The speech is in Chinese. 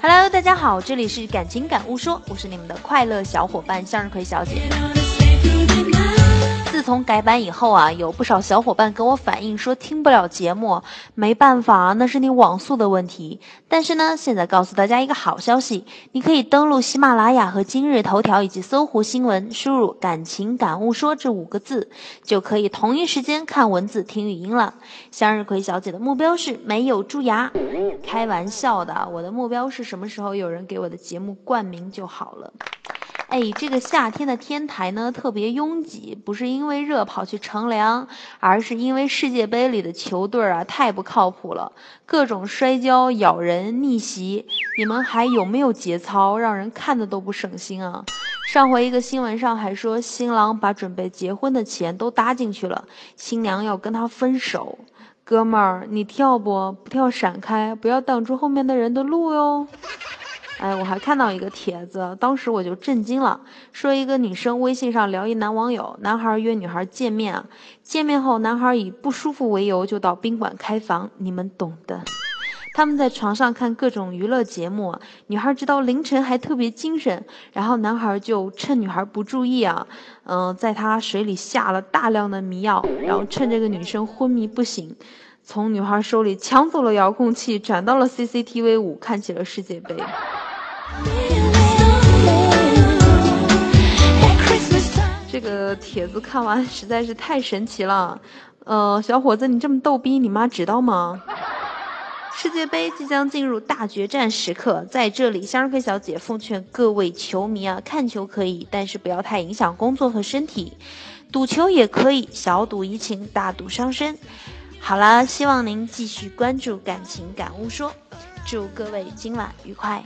Hello，大家好，这里是感情感悟说，我是你们的快乐小伙伴向日葵小姐。自从改版以后啊，有不少小伙伴跟我反映说听不了节目，没办法，那是你网速的问题。但是呢，现在告诉大家一个好消息，你可以登录喜马拉雅和今日头条以及搜狐新闻，输入“感情感悟说”这五个字，就可以同一时间看文字听语音了。向日葵小姐的目标是没有蛀牙，开玩笑的，我的目标是什么时候有人给我的节目冠名就好了。哎，这个夏天的天台呢特别拥挤，不是因为热跑去乘凉，而是因为世界杯里的球队啊太不靠谱了，各种摔跤、咬人、逆袭，你们还有没有节操？让人看的都不省心啊！上回一个新闻上还说，新郎把准备结婚的钱都搭进去了，新娘要跟他分手。哥们儿，你跳不？不跳闪开，不要挡住后面的人的路哟。哎，我还看到一个帖子，当时我就震惊了。说一个女生微信上聊一男网友，男孩约女孩见面，见面后男孩以不舒服为由就到宾馆开房，你们懂的。他们在床上看各种娱乐节目，女孩直到凌晨还特别精神，然后男孩就趁女孩不注意啊，嗯，在她水里下了大量的迷药，然后趁这个女生昏迷不醒。从女孩手里抢走了遥控器，转到了 CCTV 五，看起了世界杯。这个帖子看完实在是太神奇了，呃，小伙子，你这么逗逼，你妈知道吗？世界杯即将进入大决战时刻，在这里，向日葵小姐奉劝各位球迷啊，看球可以，但是不要太影响工作和身体。赌球也可以，小赌怡情，大赌伤身。好了，希望您继续关注感情感悟说。祝各位今晚愉快。